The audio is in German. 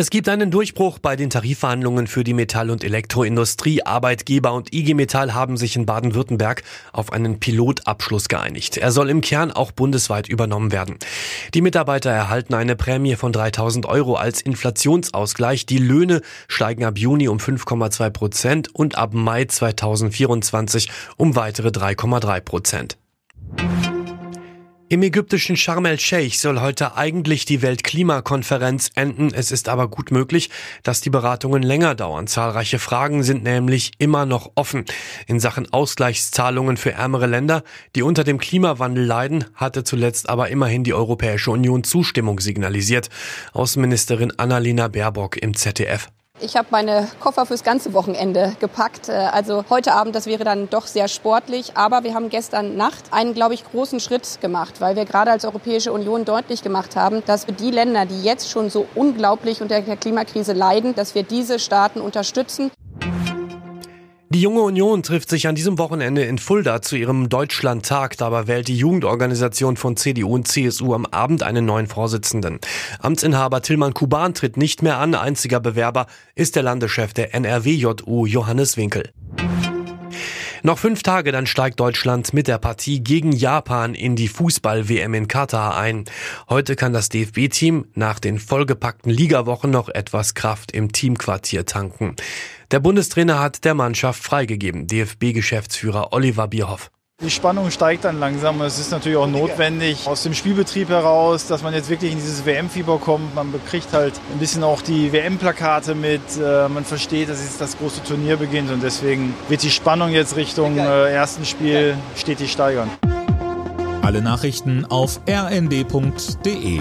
Es gibt einen Durchbruch bei den Tarifverhandlungen für die Metall- und Elektroindustrie. Arbeitgeber und IG Metall haben sich in Baden-Württemberg auf einen Pilotabschluss geeinigt. Er soll im Kern auch bundesweit übernommen werden. Die Mitarbeiter erhalten eine Prämie von 3000 Euro als Inflationsausgleich. Die Löhne steigen ab Juni um 5,2 Prozent und ab Mai 2024 um weitere 3,3 Prozent. Im ägyptischen Sharm el-Sheikh soll heute eigentlich die Weltklimakonferenz enden. Es ist aber gut möglich, dass die Beratungen länger dauern. Zahlreiche Fragen sind nämlich immer noch offen. In Sachen Ausgleichszahlungen für ärmere Länder, die unter dem Klimawandel leiden, hatte zuletzt aber immerhin die Europäische Union Zustimmung signalisiert. Außenministerin Annalena Baerbock im ZDF. Ich habe meine Koffer fürs ganze Wochenende gepackt. Äh, also heute Abend, das wäre dann doch sehr sportlich. Aber wir haben gestern Nacht einen, glaube ich, großen Schritt gemacht, weil wir gerade als Europäische Union deutlich gemacht haben, dass wir die Länder, die jetzt schon so unglaublich unter der Klimakrise leiden, dass wir diese Staaten unterstützen. Die Junge Union trifft sich an diesem Wochenende in Fulda zu ihrem Deutschlandtag. Dabei wählt die Jugendorganisation von CDU und CSU am Abend einen neuen Vorsitzenden. Amtsinhaber Tillmann Kuban tritt nicht mehr an. Einziger Bewerber ist der Landeschef der NRWJU Johannes Winkel. Noch fünf Tage, dann steigt Deutschland mit der Partie gegen Japan in die Fußball-WM in Katar ein. Heute kann das DFB-Team nach den vollgepackten Ligawochen noch etwas Kraft im Teamquartier tanken. Der Bundestrainer hat der Mannschaft freigegeben, DFB-Geschäftsführer Oliver Bierhoff. Die Spannung steigt dann langsam. Es ist natürlich auch notwendig aus dem Spielbetrieb heraus, dass man jetzt wirklich in dieses WM-Fieber kommt. Man bekriegt halt ein bisschen auch die WM-Plakate mit. Äh, man versteht, dass jetzt das große Turnier beginnt und deswegen wird die Spannung jetzt Richtung äh, ersten Spiel stetig steigern. Alle Nachrichten auf rnd.de